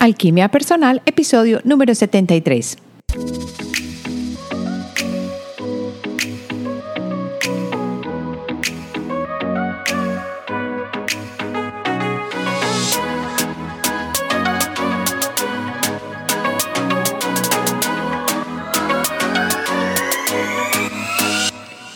Alquimia Personal, episodio número 73.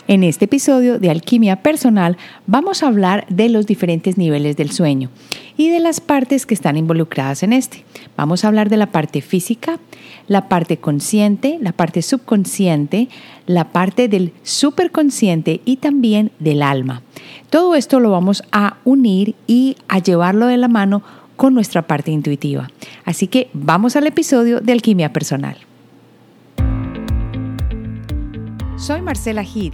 En este episodio de Alquimia Personal vamos a hablar de los diferentes niveles del sueño y de las partes que están involucradas en este. Vamos a hablar de la parte física, la parte consciente, la parte subconsciente, la parte del superconsciente y también del alma. Todo esto lo vamos a unir y a llevarlo de la mano con nuestra parte intuitiva. Así que vamos al episodio de Alquimia Personal. Soy Marcela Gid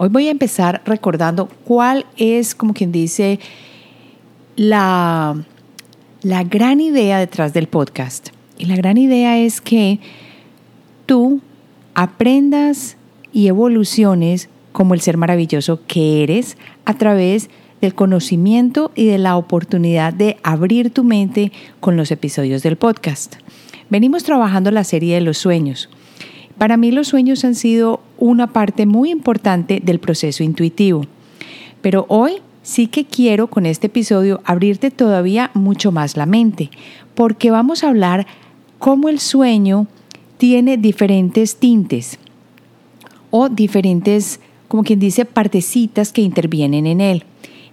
Hoy voy a empezar recordando cuál es, como quien dice, la, la gran idea detrás del podcast. Y la gran idea es que tú aprendas y evoluciones como el ser maravilloso que eres a través del conocimiento y de la oportunidad de abrir tu mente con los episodios del podcast. Venimos trabajando la serie de los sueños. Para mí los sueños han sido una parte muy importante del proceso intuitivo. Pero hoy sí que quiero con este episodio abrirte todavía mucho más la mente, porque vamos a hablar cómo el sueño tiene diferentes tintes o diferentes, como quien dice, partecitas que intervienen en él.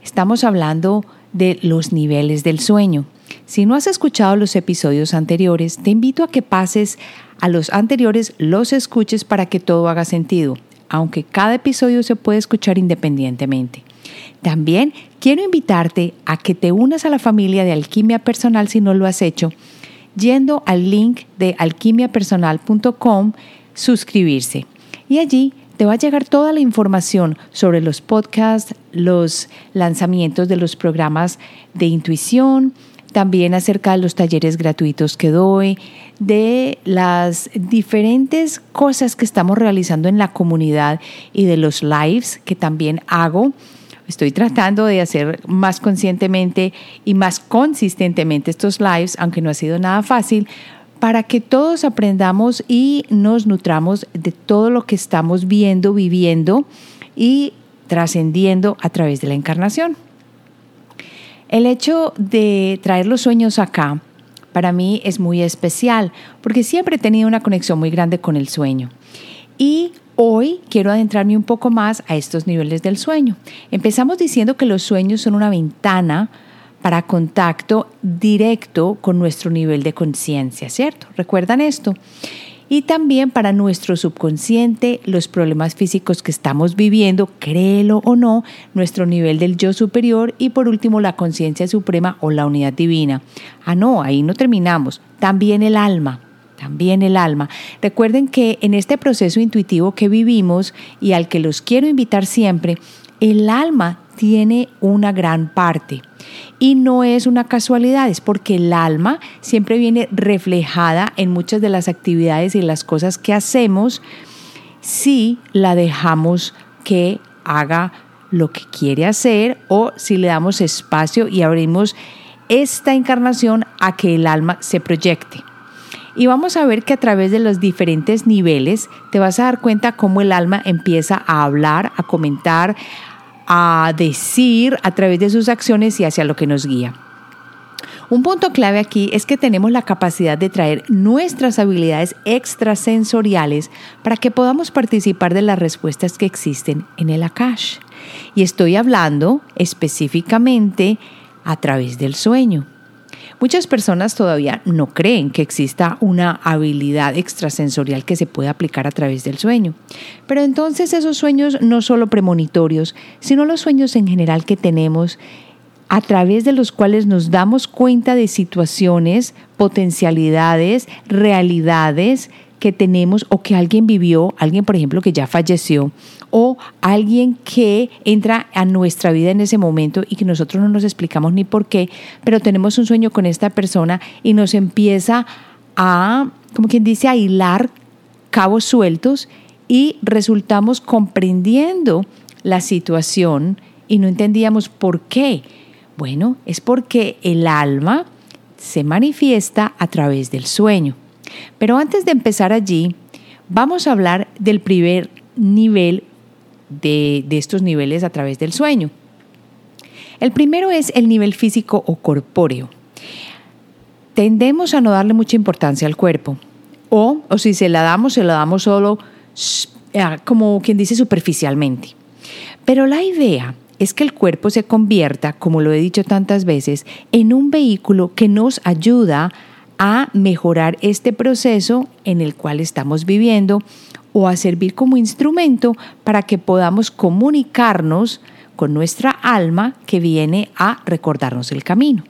Estamos hablando de los niveles del sueño. Si no has escuchado los episodios anteriores, te invito a que pases a los anteriores, los escuches para que todo haga sentido, aunque cada episodio se puede escuchar independientemente. También quiero invitarte a que te unas a la familia de Alquimia Personal si no lo has hecho, yendo al link de alquimiapersonal.com, suscribirse. Y allí te va a llegar toda la información sobre los podcasts, los lanzamientos de los programas de intuición, también acerca de los talleres gratuitos que doy, de las diferentes cosas que estamos realizando en la comunidad y de los lives que también hago. Estoy tratando de hacer más conscientemente y más consistentemente estos lives, aunque no ha sido nada fácil, para que todos aprendamos y nos nutramos de todo lo que estamos viendo, viviendo y trascendiendo a través de la encarnación. El hecho de traer los sueños acá para mí es muy especial porque siempre he tenido una conexión muy grande con el sueño. Y hoy quiero adentrarme un poco más a estos niveles del sueño. Empezamos diciendo que los sueños son una ventana para contacto directo con nuestro nivel de conciencia, ¿cierto? ¿Recuerdan esto? Y también para nuestro subconsciente los problemas físicos que estamos viviendo, créelo o no, nuestro nivel del yo superior y por último la conciencia suprema o la unidad divina. Ah, no, ahí no terminamos. También el alma, también el alma. Recuerden que en este proceso intuitivo que vivimos y al que los quiero invitar siempre, el alma tiene una gran parte. Y no es una casualidad, es porque el alma siempre viene reflejada en muchas de las actividades y las cosas que hacemos si la dejamos que haga lo que quiere hacer o si le damos espacio y abrimos esta encarnación a que el alma se proyecte. Y vamos a ver que a través de los diferentes niveles te vas a dar cuenta cómo el alma empieza a hablar, a comentar, a decir a través de sus acciones y hacia lo que nos guía. Un punto clave aquí es que tenemos la capacidad de traer nuestras habilidades extrasensoriales para que podamos participar de las respuestas que existen en el Akash. Y estoy hablando específicamente a través del sueño. Muchas personas todavía no creen que exista una habilidad extrasensorial que se pueda aplicar a través del sueño. Pero entonces esos sueños no solo premonitorios, sino los sueños en general que tenemos a través de los cuales nos damos cuenta de situaciones, potencialidades, realidades que tenemos o que alguien vivió, alguien por ejemplo que ya falleció, o alguien que entra a nuestra vida en ese momento y que nosotros no nos explicamos ni por qué, pero tenemos un sueño con esta persona y nos empieza a, como quien dice, a hilar cabos sueltos y resultamos comprendiendo la situación y no entendíamos por qué. Bueno, es porque el alma se manifiesta a través del sueño. Pero antes de empezar allí, vamos a hablar del primer nivel de, de, estos niveles a través del sueño. El primero es el nivel físico o corpóreo. Tendemos a no darle mucha importancia al cuerpo. O, o si se la damos, se la damos solo eh, como quien dice superficialmente. Pero la idea es que el cuerpo se convierta, como lo he dicho tantas veces, en un vehículo que nos ayuda a mejorar este proceso en el cual estamos viviendo o a servir como instrumento para que podamos comunicarnos con nuestra alma que viene a recordarnos el camino.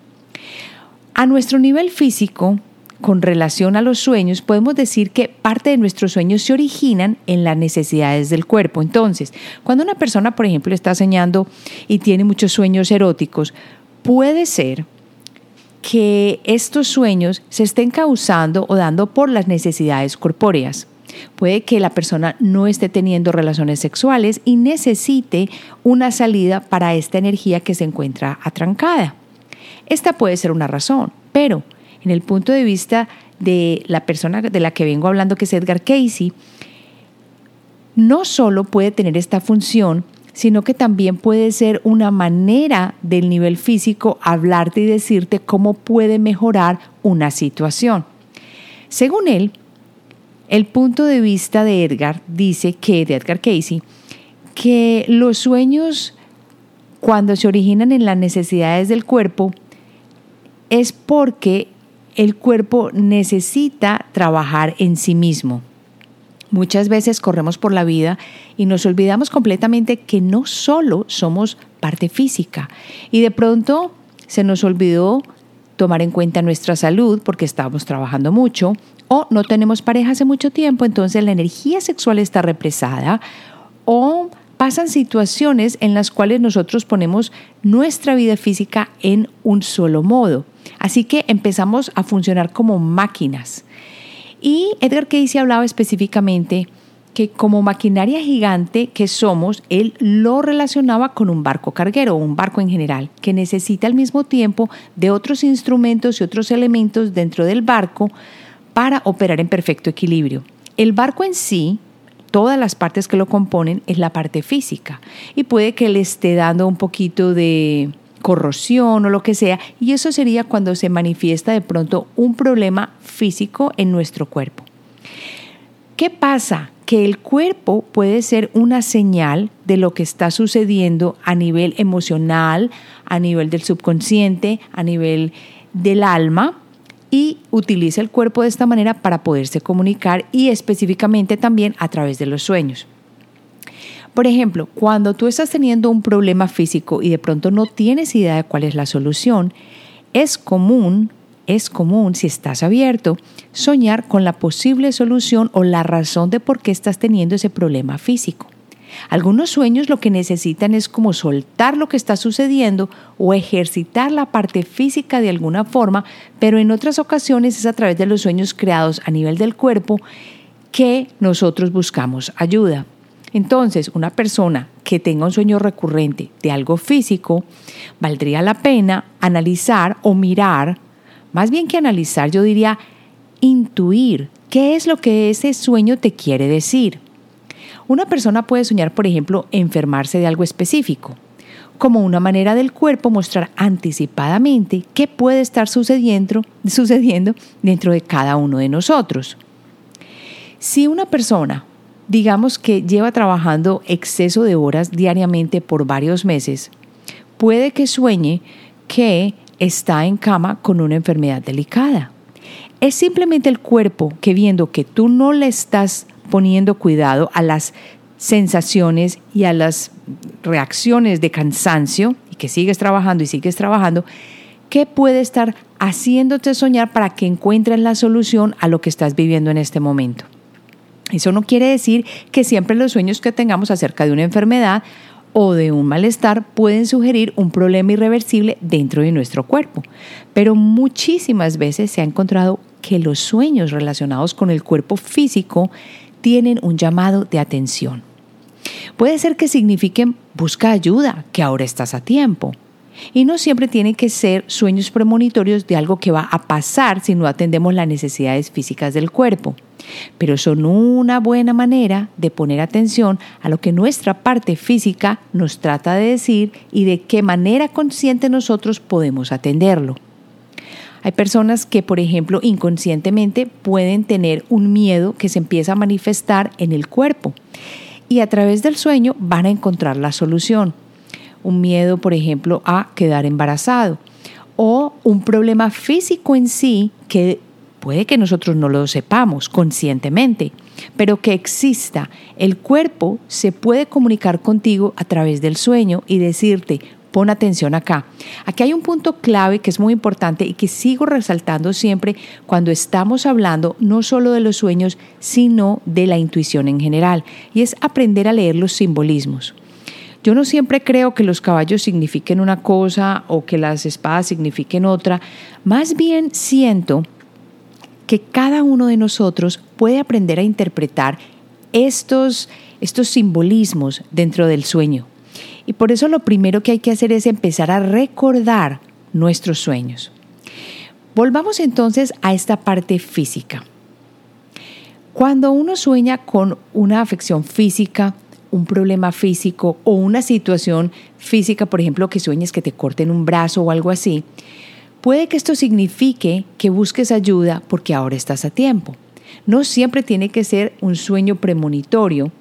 A nuestro nivel físico, con relación a los sueños, podemos decir que parte de nuestros sueños se originan en las necesidades del cuerpo. Entonces, cuando una persona, por ejemplo, está soñando y tiene muchos sueños eróticos, puede ser que estos sueños se estén causando o dando por las necesidades corpóreas. Puede que la persona no esté teniendo relaciones sexuales y necesite una salida para esta energía que se encuentra atrancada. Esta puede ser una razón, pero en el punto de vista de la persona de la que vengo hablando, que es Edgar Casey, no solo puede tener esta función, sino que también puede ser una manera del nivel físico hablarte y decirte cómo puede mejorar una situación. Según él, el punto de vista de Edgar dice que, de Edgar Casey, que los sueños cuando se originan en las necesidades del cuerpo es porque el cuerpo necesita trabajar en sí mismo. Muchas veces corremos por la vida y nos olvidamos completamente que no solo somos parte física y de pronto se nos olvidó tomar en cuenta nuestra salud porque estamos trabajando mucho o no tenemos pareja hace mucho tiempo, entonces la energía sexual está represada o pasan situaciones en las cuales nosotros ponemos nuestra vida física en un solo modo. Así que empezamos a funcionar como máquinas. Y Edgar Casey hablaba específicamente que como maquinaria gigante que somos, él lo relacionaba con un barco carguero un barco en general, que necesita al mismo tiempo de otros instrumentos y otros elementos dentro del barco para operar en perfecto equilibrio. El barco en sí, todas las partes que lo componen, es la parte física y puede que le esté dando un poquito de corrosión o lo que sea, y eso sería cuando se manifiesta de pronto un problema físico en nuestro cuerpo. ¿Qué pasa? Que el cuerpo puede ser una señal de lo que está sucediendo a nivel emocional, a nivel del subconsciente, a nivel del alma, y utiliza el cuerpo de esta manera para poderse comunicar y específicamente también a través de los sueños. Por ejemplo, cuando tú estás teniendo un problema físico y de pronto no tienes idea de cuál es la solución, es común, es común si estás abierto, soñar con la posible solución o la razón de por qué estás teniendo ese problema físico. Algunos sueños lo que necesitan es como soltar lo que está sucediendo o ejercitar la parte física de alguna forma, pero en otras ocasiones es a través de los sueños creados a nivel del cuerpo que nosotros buscamos ayuda. Entonces, una persona que tenga un sueño recurrente de algo físico, valdría la pena analizar o mirar, más bien que analizar, yo diría intuir qué es lo que ese sueño te quiere decir. Una persona puede soñar, por ejemplo, enfermarse de algo específico, como una manera del cuerpo mostrar anticipadamente qué puede estar sucediendo, dentro de cada uno de nosotros. Si una persona digamos que lleva trabajando exceso de horas diariamente por varios meses, puede que sueñe que está en cama con una enfermedad delicada. Es simplemente el cuerpo que viendo que tú no le estás poniendo cuidado a las sensaciones y a las reacciones de cansancio y que sigues trabajando y sigues trabajando, ¿qué puede estar haciéndote soñar para que encuentres la solución a lo que estás viviendo en este momento? Eso no quiere decir que siempre los sueños que tengamos acerca de una enfermedad o de un malestar pueden sugerir un problema irreversible dentro de nuestro cuerpo. Pero muchísimas veces se ha encontrado que los sueños relacionados con el cuerpo físico tienen un llamado de atención. Puede ser que signifiquen busca ayuda, que ahora estás a tiempo. Y no siempre tienen que ser sueños premonitorios de algo que va a pasar si no atendemos las necesidades físicas del cuerpo pero son una buena manera de poner atención a lo que nuestra parte física nos trata de decir y de qué manera consciente nosotros podemos atenderlo. Hay personas que, por ejemplo, inconscientemente pueden tener un miedo que se empieza a manifestar en el cuerpo y a través del sueño van a encontrar la solución. Un miedo, por ejemplo, a quedar embarazado o un problema físico en sí que Puede que nosotros no lo sepamos conscientemente, pero que exista. El cuerpo se puede comunicar contigo a través del sueño y decirte, pon atención acá. Aquí hay un punto clave que es muy importante y que sigo resaltando siempre cuando estamos hablando no solo de los sueños, sino de la intuición en general, y es aprender a leer los simbolismos. Yo no siempre creo que los caballos signifiquen una cosa o que las espadas signifiquen otra, más bien siento que cada uno de nosotros puede aprender a interpretar estos, estos simbolismos dentro del sueño. Y por eso lo primero que hay que hacer es empezar a recordar nuestros sueños. Volvamos entonces a esta parte física. Cuando uno sueña con una afección física, un problema físico o una situación física, por ejemplo, que sueñes que te corten un brazo o algo así, Puede que esto signifique que busques ayuda porque ahora estás a tiempo. No siempre tiene que ser un sueño premonitorio,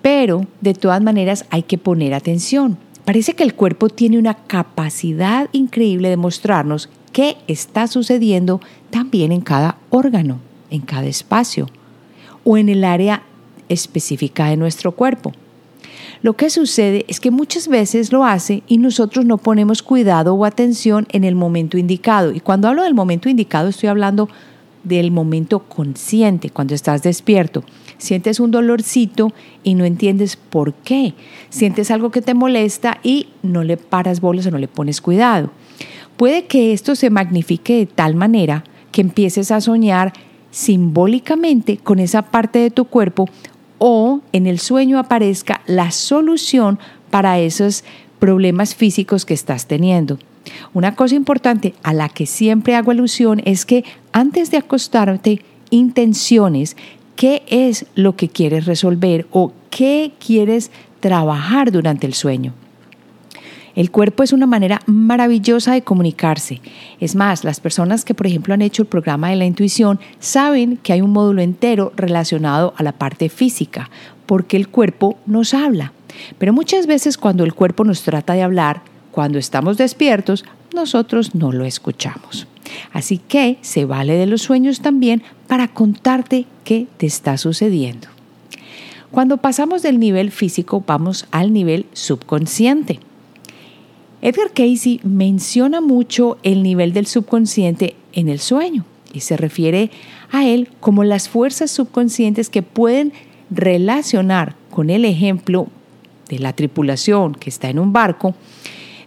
pero de todas maneras hay que poner atención. Parece que el cuerpo tiene una capacidad increíble de mostrarnos qué está sucediendo también en cada órgano, en cada espacio o en el área específica de nuestro cuerpo. Lo que sucede es que muchas veces lo hace y nosotros no ponemos cuidado o atención en el momento indicado. Y cuando hablo del momento indicado estoy hablando del momento consciente, cuando estás despierto. Sientes un dolorcito y no entiendes por qué. Sientes algo que te molesta y no le paras bolas o no le pones cuidado. Puede que esto se magnifique de tal manera que empieces a soñar simbólicamente con esa parte de tu cuerpo o en el sueño aparezca la solución para esos problemas físicos que estás teniendo. Una cosa importante a la que siempre hago alusión es que antes de acostarte, intenciones qué es lo que quieres resolver o qué quieres trabajar durante el sueño. El cuerpo es una manera maravillosa de comunicarse. Es más, las personas que, por ejemplo, han hecho el programa de la intuición saben que hay un módulo entero relacionado a la parte física, porque el cuerpo nos habla. Pero muchas veces cuando el cuerpo nos trata de hablar, cuando estamos despiertos, nosotros no lo escuchamos. Así que se vale de los sueños también para contarte qué te está sucediendo. Cuando pasamos del nivel físico, vamos al nivel subconsciente. Edgar Casey menciona mucho el nivel del subconsciente en el sueño y se refiere a él como las fuerzas subconscientes que pueden relacionar con el ejemplo de la tripulación que está en un barco,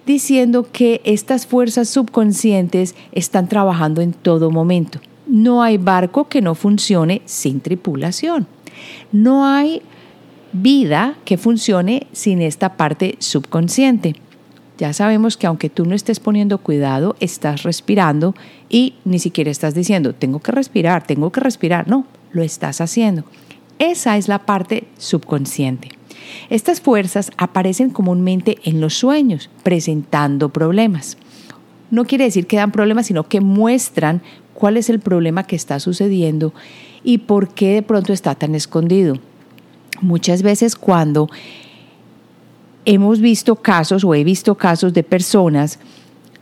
diciendo que estas fuerzas subconscientes están trabajando en todo momento. No hay barco que no funcione sin tripulación. No hay vida que funcione sin esta parte subconsciente. Ya sabemos que aunque tú no estés poniendo cuidado, estás respirando y ni siquiera estás diciendo, tengo que respirar, tengo que respirar. No, lo estás haciendo. Esa es la parte subconsciente. Estas fuerzas aparecen comúnmente en los sueños, presentando problemas. No quiere decir que dan problemas, sino que muestran cuál es el problema que está sucediendo y por qué de pronto está tan escondido. Muchas veces cuando hemos visto casos o he visto casos de personas,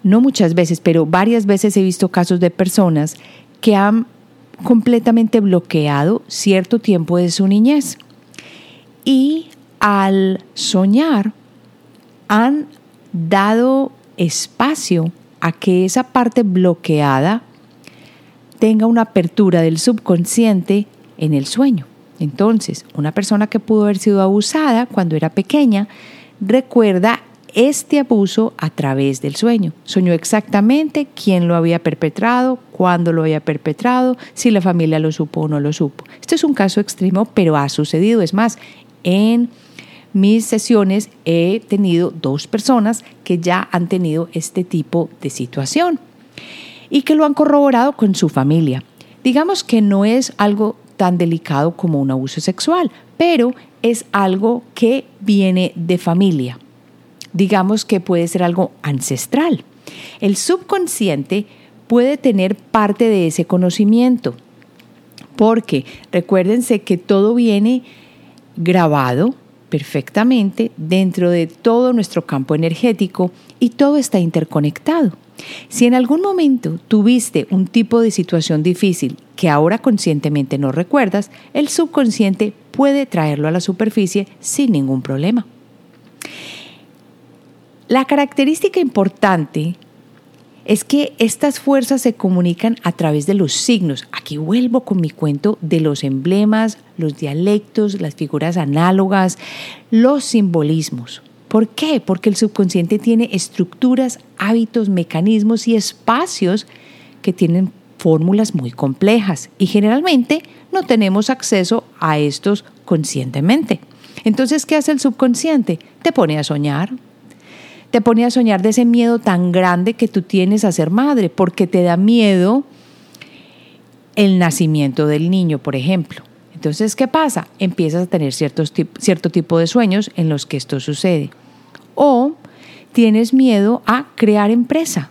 no muchas veces, pero varias veces he visto casos de personas que han completamente bloqueado cierto tiempo de su niñez. Y al soñar han dado espacio a que esa parte bloqueada tenga una apertura del subconsciente en el sueño. Entonces, una persona que pudo haber sido abusada cuando era pequeña recuerda este abuso a través del sueño. Soñó exactamente quién lo había perpetrado, cuándo lo había perpetrado, si la familia lo supo o no lo supo. Este es un caso extremo, pero ha sucedido. Es más, en mis sesiones he tenido dos personas que ya han tenido este tipo de situación y que lo han corroborado con su familia. Digamos que no es algo tan delicado como un abuso sexual, pero es algo que viene de familia digamos que puede ser algo ancestral. El subconsciente puede tener parte de ese conocimiento, porque recuérdense que todo viene grabado perfectamente dentro de todo nuestro campo energético y todo está interconectado. Si en algún momento tuviste un tipo de situación difícil que ahora conscientemente no recuerdas, el subconsciente puede traerlo a la superficie sin ningún problema. La característica importante es que estas fuerzas se comunican a través de los signos. Aquí vuelvo con mi cuento de los emblemas, los dialectos, las figuras análogas, los simbolismos. ¿Por qué? Porque el subconsciente tiene estructuras, hábitos, mecanismos y espacios que tienen fórmulas muy complejas y generalmente no tenemos acceso a estos conscientemente. Entonces, ¿qué hace el subconsciente? Te pone a soñar, te pone a soñar de ese miedo tan grande que tú tienes a ser madre, porque te da miedo el nacimiento del niño, por ejemplo. Entonces, ¿qué pasa? Empiezas a tener cierto tipo de sueños en los que esto sucede. O tienes miedo a crear empresa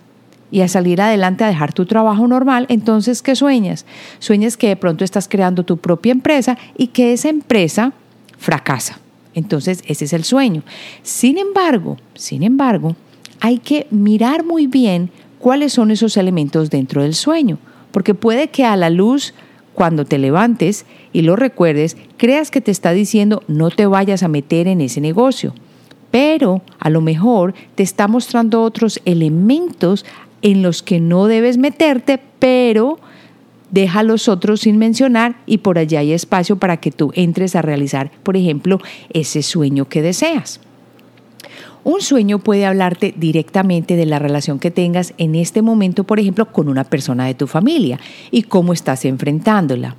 y a salir adelante, a dejar tu trabajo normal, entonces, ¿qué sueñas? Sueñas que de pronto estás creando tu propia empresa y que esa empresa fracasa. Entonces, ese es el sueño. Sin embargo, sin embargo, hay que mirar muy bien cuáles son esos elementos dentro del sueño, porque puede que a la luz, cuando te levantes y lo recuerdes, creas que te está diciendo no te vayas a meter en ese negocio, pero a lo mejor te está mostrando otros elementos en los que no debes meterte, pero deja los otros sin mencionar y por allá hay espacio para que tú entres a realizar, por ejemplo, ese sueño que deseas. Un sueño puede hablarte directamente de la relación que tengas en este momento, por ejemplo, con una persona de tu familia y cómo estás enfrentándola.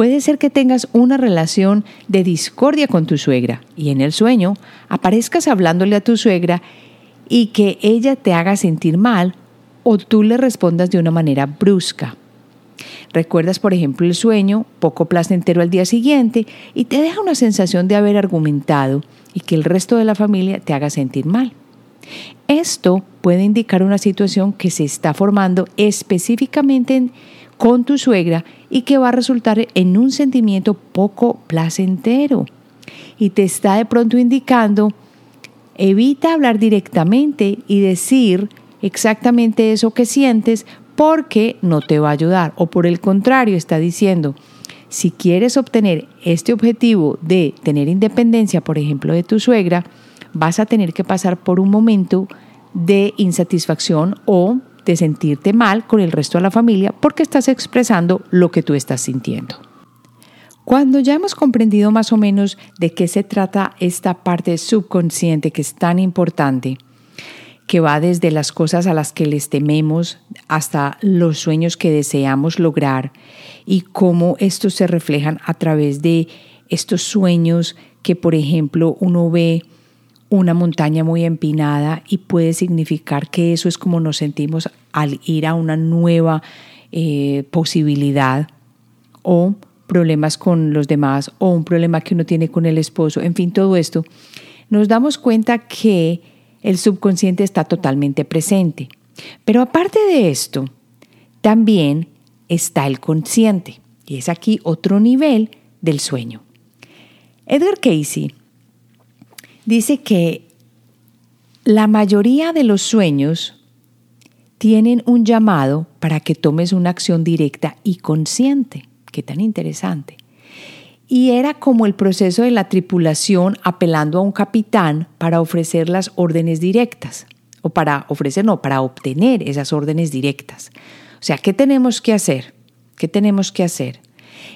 Puede ser que tengas una relación de discordia con tu suegra y en el sueño aparezcas hablándole a tu suegra y que ella te haga sentir mal o tú le respondas de una manera brusca. Recuerdas, por ejemplo, el sueño, poco placentero al día siguiente, y te deja una sensación de haber argumentado y que el resto de la familia te haga sentir mal. Esto puede indicar una situación que se está formando específicamente con tu suegra y que va a resultar en un sentimiento poco placentero. Y te está de pronto indicando, evita hablar directamente y decir exactamente eso que sientes porque no te va a ayudar. O por el contrario, está diciendo, si quieres obtener este objetivo de tener independencia, por ejemplo, de tu suegra, vas a tener que pasar por un momento de insatisfacción o de sentirte mal con el resto de la familia porque estás expresando lo que tú estás sintiendo. Cuando ya hemos comprendido más o menos de qué se trata esta parte subconsciente que es tan importante, que va desde las cosas a las que les tememos hasta los sueños que deseamos lograr y cómo estos se reflejan a través de estos sueños que, por ejemplo, uno ve una montaña muy empinada y puede significar que eso es como nos sentimos al ir a una nueva eh, posibilidad o problemas con los demás o un problema que uno tiene con el esposo, en fin, todo esto, nos damos cuenta que el subconsciente está totalmente presente. Pero aparte de esto, también está el consciente, y es aquí otro nivel del sueño. Edgar Casey dice que la mayoría de los sueños tienen un llamado para que tomes una acción directa y consciente. Qué tan interesante y era como el proceso de la tripulación apelando a un capitán para ofrecer las órdenes directas, o para ofrecer, no, para obtener esas órdenes directas. O sea, ¿qué tenemos que hacer? ¿Qué tenemos que hacer?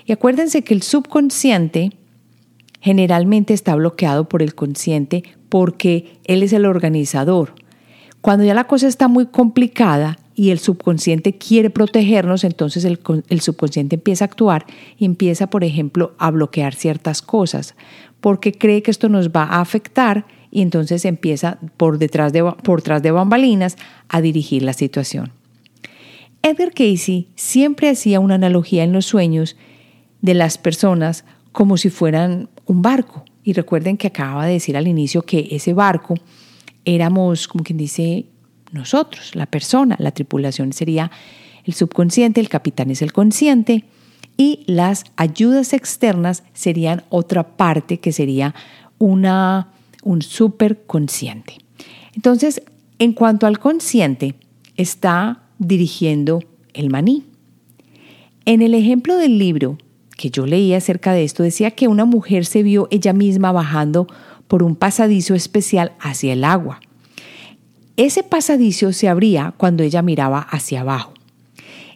Y acuérdense que el subconsciente generalmente está bloqueado por el consciente porque él es el organizador. Cuando ya la cosa está muy complicada y el subconsciente quiere protegernos, entonces el, subconsciente empieza a actuar y empieza, por ejemplo, a bloquear ciertas cosas, porque cree que esto nos va a afectar y entonces empieza por detrás de, por de bambalinas a dirigir la situación. Edgar Casey siempre hacía una analogía en los sueños de las personas como si fueran un barco. Y recuerden que acababa de decir al inicio que ese barco éramos, como quien dice, nosotros, la persona, la tripulación sería el subconsciente, el capitán es el consciente y las ayudas externas serían otra parte que sería una un superconsciente. Entonces, en cuanto al consciente, está dirigiendo el maní. En el ejemplo del libro que yo leí acerca de esto, decía que una mujer se vio ella misma bajando por un pasadizo especial hacia el agua. Ese pasadizo se abría cuando ella miraba hacia abajo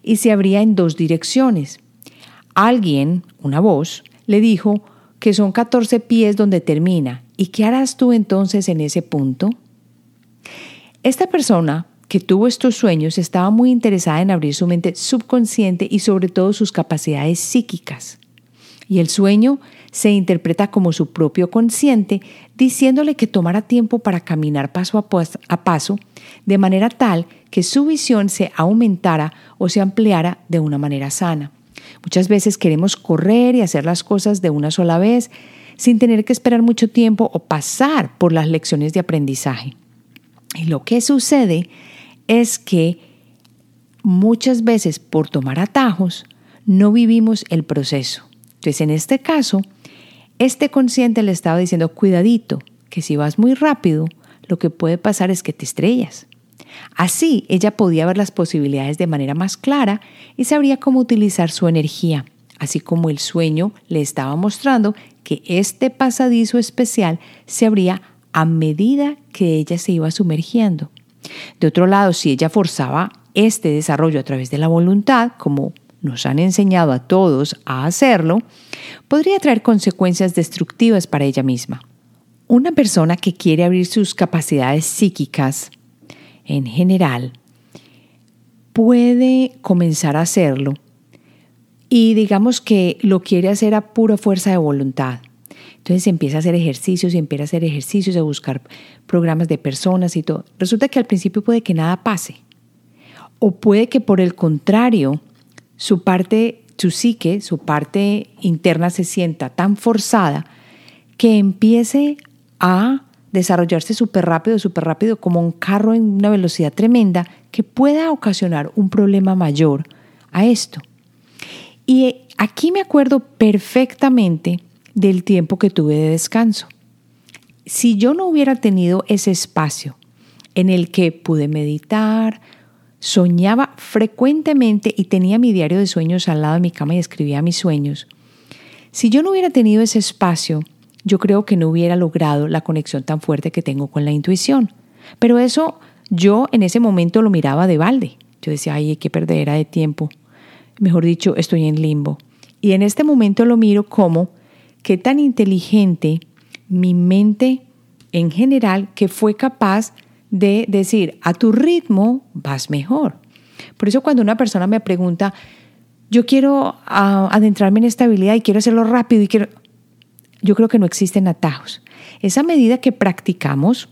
y se abría en dos direcciones. Alguien, una voz, le dijo que son 14 pies donde termina ¿Y qué harás tú entonces en ese punto? Esta persona que tuvo estos sueños estaba muy interesada en abrir su mente subconsciente y sobre todo sus capacidades psíquicas. Y el sueño se interpreta como su propio consciente, diciéndole que tomara tiempo para caminar paso a paso, de manera tal que su visión se aumentara o se ampliara de una manera sana. Muchas veces queremos correr y hacer las cosas de una sola vez sin tener que esperar mucho tiempo o pasar por las lecciones de aprendizaje. Y lo que sucede es que muchas veces por tomar atajos no vivimos el proceso. Entonces, en este caso, este consciente le estaba diciendo, cuidadito, que si vas muy rápido, lo que puede pasar es que te estrellas. Así, ella podía ver las posibilidades de manera más clara y sabría cómo utilizar su energía, así como el sueño le estaba mostrando que este pasadizo especial se abría a medida que ella se iba sumergiendo. De otro lado, si ella forzaba este desarrollo a través de la voluntad, como nos han enseñado a todos a hacerlo, podría traer consecuencias destructivas para ella misma. Una persona que quiere abrir sus capacidades psíquicas, en general, puede comenzar a hacerlo y digamos que lo quiere hacer a pura fuerza de voluntad. Entonces empieza a hacer ejercicios y empieza a hacer ejercicios, a buscar programas de personas y todo. Resulta que al principio puede que nada pase. O puede que por el contrario, su parte, su psique, su parte interna se sienta tan forzada que empiece a desarrollarse súper rápido, súper rápido, como un carro en una velocidad tremenda, que pueda ocasionar un problema mayor a esto. Y aquí me acuerdo perfectamente del tiempo que tuve de descanso. Si yo no hubiera tenido ese espacio en el que pude meditar, soñaba frecuentemente y tenía mi diario de sueños al lado de mi cama y escribía mis sueños. Si yo no hubiera tenido ese espacio, yo creo que no hubiera logrado la conexión tan fuerte que tengo con la intuición. Pero eso yo en ese momento lo miraba de balde. Yo decía, ay, qué perdera de tiempo mejor dicho, estoy en limbo. Y en este momento lo miro como qué tan inteligente mi mente en general que fue capaz de decir, a tu ritmo vas mejor. Por eso cuando una persona me pregunta, yo quiero ah, adentrarme en esta habilidad y quiero hacerlo rápido y quiero... Yo creo que no existen atajos. Esa medida que practicamos,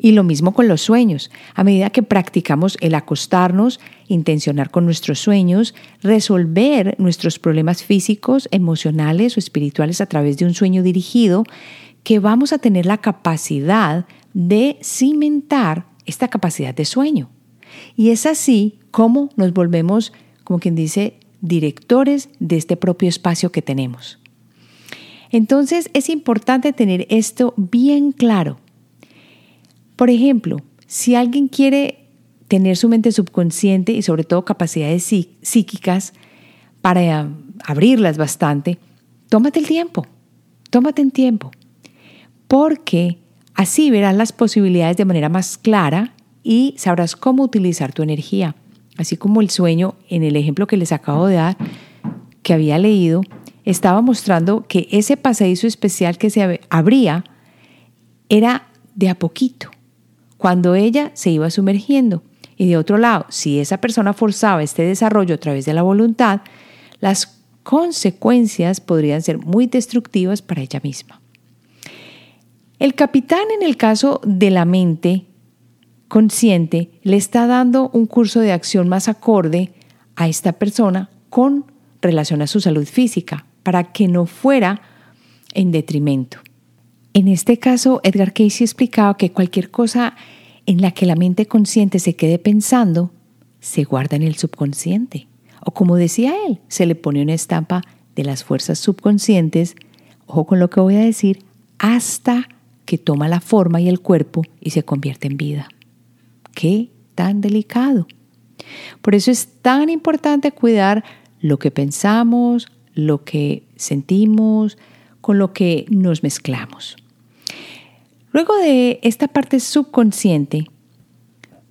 y lo mismo con los sueños. A medida que practicamos el acostarnos, intencionar con nuestros sueños, resolver nuestros problemas físicos, emocionales o espirituales a través de un sueño dirigido, que vamos a tener la capacidad de cimentar esta capacidad de sueño. Y es así como nos volvemos, como quien dice, directores de este propio espacio que tenemos. Entonces es importante tener esto bien claro por ejemplo, si alguien quiere tener su mente subconsciente y sobre todo capacidades psíquicas para abrirlas bastante, tómate el tiempo, tómate el tiempo, porque así verás las posibilidades de manera más clara y sabrás cómo utilizar tu energía. Así como el sueño, en el ejemplo que les acabo de dar, que había leído estaba mostrando que ese pasadizo especial que se abría era de a poquito, cuando ella se iba sumergiendo. Y de otro lado, si esa persona forzaba este desarrollo a través de la voluntad, las consecuencias podrían ser muy destructivas para ella misma. El capitán en el caso de la mente consciente le está dando un curso de acción más acorde a esta persona con relación a su salud física, para que no fuera en detrimento. En este caso, Edgar Casey explicaba que cualquier cosa en la que la mente consciente se quede pensando, se guarda en el subconsciente. O como decía él, se le pone una estampa de las fuerzas subconscientes, ojo con lo que voy a decir, hasta que toma la forma y el cuerpo y se convierte en vida. Qué tan delicado. Por eso es tan importante cuidar lo que pensamos, lo que sentimos, con lo que nos mezclamos. Luego de esta parte subconsciente,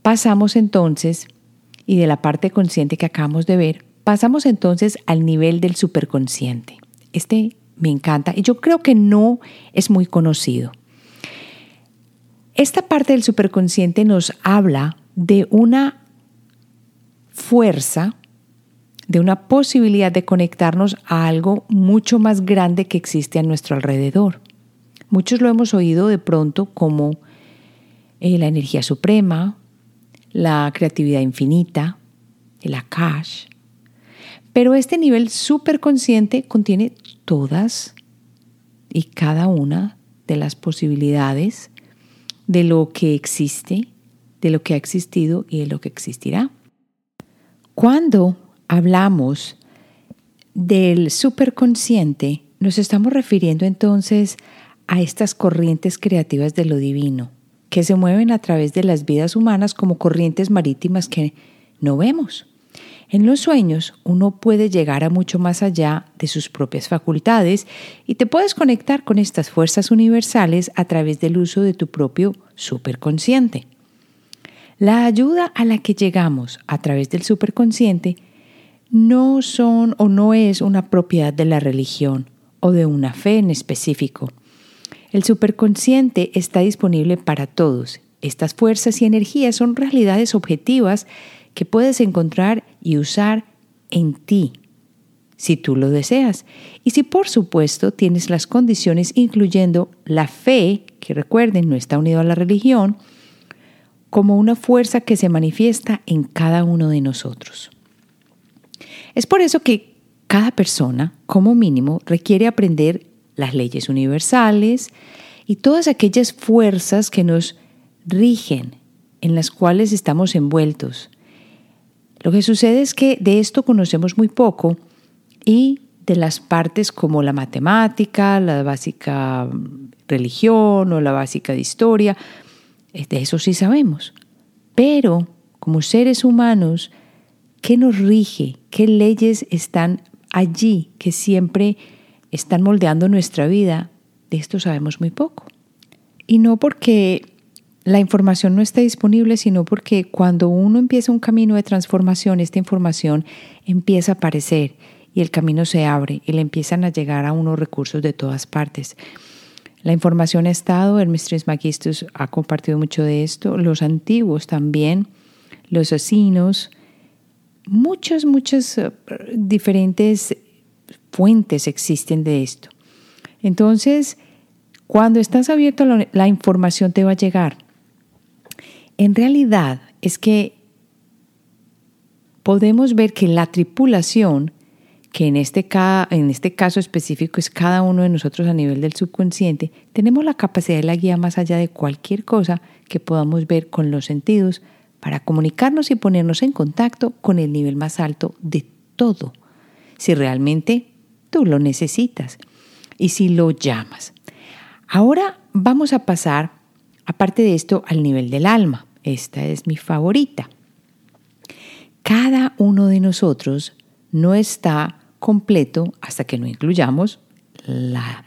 pasamos entonces, y de la parte consciente que acabamos de ver, pasamos entonces al nivel del superconsciente. Este me encanta y yo creo que no es muy conocido. Esta parte del superconsciente nos habla de una fuerza, de una posibilidad de conectarnos a algo mucho más grande que existe a nuestro alrededor. Muchos lo hemos oído de pronto como eh, la energía suprema, la creatividad infinita, el Akash. Pero este nivel superconsciente contiene todas y cada una de las posibilidades de lo que existe, de lo que ha existido y de lo que existirá. Cuando hablamos del superconsciente, nos estamos refiriendo entonces a estas corrientes creativas de lo divino, que se mueven a través de las vidas humanas como corrientes marítimas que no vemos. En los sueños uno puede llegar a mucho más allá de sus propias facultades y te puedes conectar con estas fuerzas universales a través del uso de tu propio superconsciente. La ayuda a la que llegamos a través del superconsciente no son o no es una propiedad de la religión o de una fe en específico. El superconsciente está disponible para todos. Estas fuerzas y energías son realidades objetivas que puedes encontrar y usar en ti, si tú lo deseas. Y si por supuesto tienes las condiciones, incluyendo la fe, que recuerden no está unido a la religión, como una fuerza que se manifiesta en cada uno de nosotros. Es por eso que cada persona, como mínimo, requiere aprender las leyes universales y todas aquellas fuerzas que nos rigen, en las cuales estamos envueltos. Lo que sucede es que de esto conocemos muy poco y de las partes como la matemática, la básica religión o la básica de historia, eh, de eso sí sabemos. Pero como seres humanos, ¿qué nos rige? ¿Qué leyes están allí que siempre están moldeando nuestra vida, de esto sabemos muy poco. Y no porque la información no esté disponible, sino porque cuando uno empieza un camino de transformación, esta información empieza a aparecer y el camino se abre y le empiezan a llegar a unos recursos de todas partes. La información ha estado, Hermes Trismegistus ha compartido mucho de esto, los antiguos también, los asinos, muchas, muchas eh, diferentes fuentes existen de esto. Entonces, cuando estás abierto, la información te va a llegar. En realidad es que podemos ver que la tripulación, que en este, en este caso específico es cada uno de nosotros a nivel del subconsciente, tenemos la capacidad de la guía más allá de cualquier cosa que podamos ver con los sentidos para comunicarnos y ponernos en contacto con el nivel más alto de todo. Si realmente tú lo necesitas y si lo llamas. Ahora vamos a pasar, aparte de esto, al nivel del alma. Esta es mi favorita. Cada uno de nosotros no está completo hasta que no incluyamos la,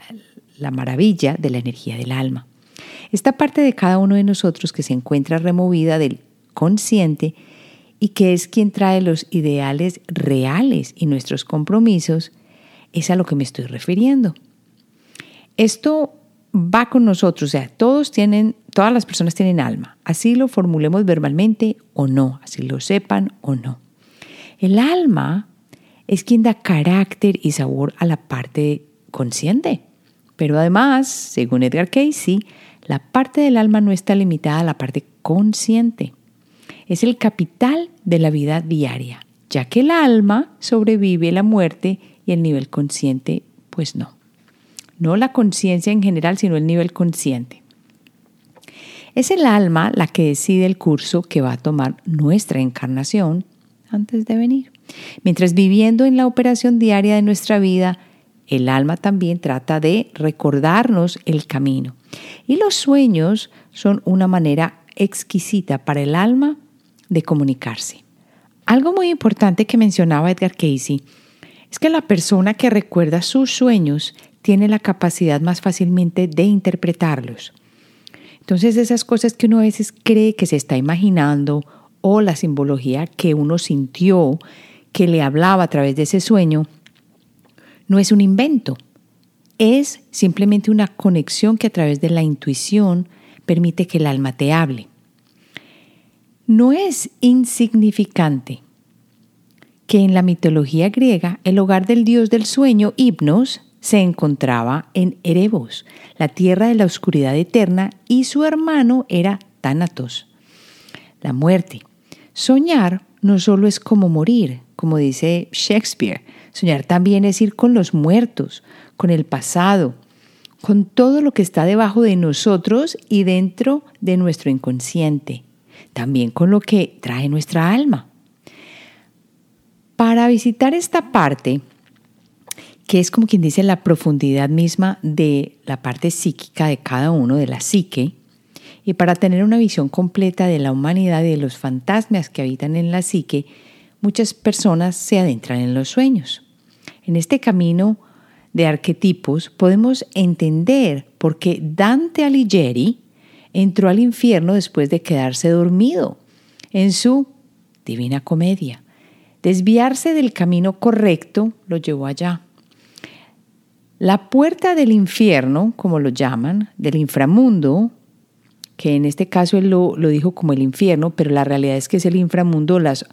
la maravilla de la energía del alma. Esta parte de cada uno de nosotros que se encuentra removida del consciente y que es quien trae los ideales reales y nuestros compromisos, es a lo que me estoy refiriendo. Esto va con nosotros, o sea, todos tienen, todas las personas tienen alma, así lo formulemos verbalmente o no, así lo sepan o no. El alma es quien da carácter y sabor a la parte consciente. Pero además, según Edgar Casey, la parte del alma no está limitada a la parte consciente. Es el capital de la vida diaria, ya que el alma sobrevive la muerte y el nivel consciente, pues no. No la conciencia en general, sino el nivel consciente. Es el alma la que decide el curso que va a tomar nuestra encarnación antes de venir. Mientras viviendo en la operación diaria de nuestra vida, el alma también trata de recordarnos el camino. Y los sueños son una manera exquisita para el alma de comunicarse. Algo muy importante que mencionaba Edgar Casey es que la persona que recuerda sus sueños tiene la capacidad más fácilmente de interpretarlos. Entonces esas cosas que uno a veces cree que se está imaginando o la simbología que uno sintió que le hablaba a través de ese sueño, no es un invento, es simplemente una conexión que a través de la intuición permite que el alma te hable. No es insignificante que en la mitología griega el hogar del dios del sueño, Hipnos, se encontraba en Erebos, la tierra de la oscuridad eterna, y su hermano era Tánatos, la muerte. Soñar no solo es como morir, como dice Shakespeare, soñar también es ir con los muertos, con el pasado, con todo lo que está debajo de nosotros y dentro de nuestro inconsciente, también con lo que trae nuestra alma. Para visitar esta parte, que es como quien dice la profundidad misma de la parte psíquica de cada uno, de la psique, y para tener una visión completa de la humanidad y de los fantasmas que habitan en la psique, muchas personas se adentran en los sueños. En este camino de arquetipos podemos entender por qué Dante Alighieri entró al infierno después de quedarse dormido en su Divina Comedia. Desviarse del camino correcto lo llevó allá. La puerta del infierno, como lo llaman, del inframundo, que en este caso él lo, dijo como el infierno, pero la realidad es que es el inframundo, las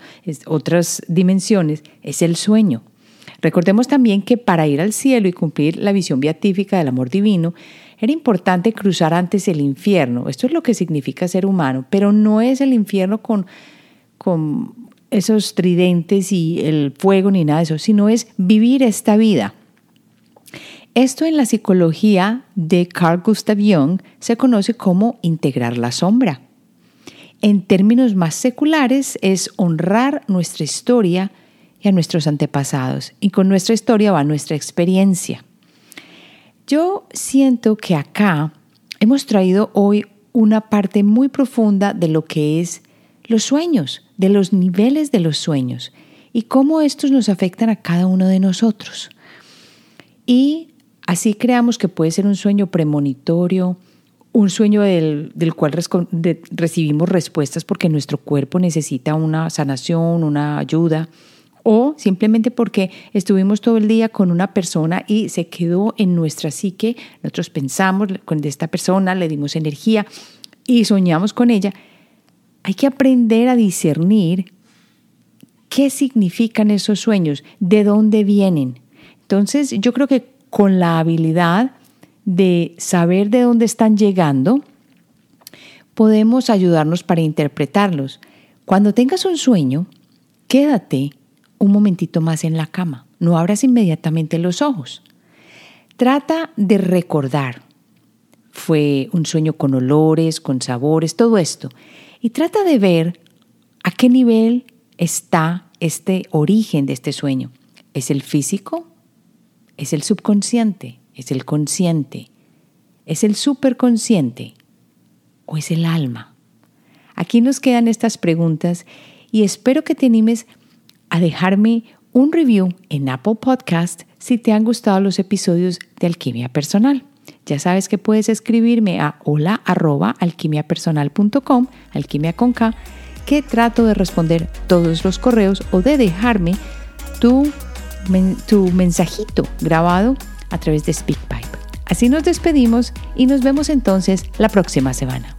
otras dimensiones, es el sueño. Recordemos también que para ir al cielo y cumplir la visión beatífica del amor divino, era importante cruzar antes el infierno. Esto es lo que significa ser humano, pero no es el infierno con, con esos tridentes y el fuego ni nada de eso, sino es vivir esta vida. Esto en la psicología de Carl Gustav Jung se conoce como integrar la sombra. En términos más seculares es honrar nuestra historia y a nuestros antepasados. Y con nuestra historia va nuestra experiencia. Yo siento que acá hemos traído hoy una parte muy profunda de lo que es los sueños, de los niveles de los sueños y cómo estos nos afectan a cada uno de nosotros. Y así creamos que puede ser un sueño premonitorio, un sueño del, cual recibimos respuestas porque nuestro cuerpo necesita una sanación, una ayuda, o simplemente porque estuvimos todo el día con una persona y se quedó en nuestra psique, nosotros pensamos con esta persona, le dimos energía y soñamos con ella. Hay que aprender a discernir qué significan esos sueños, de dónde vienen. Entonces, yo creo que con la habilidad de saber de dónde están llegando, podemos ayudarnos para interpretarlos. Cuando tengas un sueño, quédate un momentito más en la cama. No abras inmediatamente los ojos. Trata de recordar. Fue un sueño con olores, con sabores, todo esto. Y trata de ver a qué nivel está este origen de este sueño. ¿Es el físico? ¿Es el subconsciente? ¿Es el consciente? ¿Es el superconsciente? ¿O es el alma? Aquí nos quedan estas preguntas y espero que te animes a dejarme un review en Apple Podcast si te han gustado los episodios de Alquimia Personal. Ya sabes que puedes escribirme a hola alquimia con K, que trato de responder todos los correos o de dejarme tu, tu mensajito grabado a través de SpeakPipe. Así nos despedimos y nos vemos entonces la próxima semana.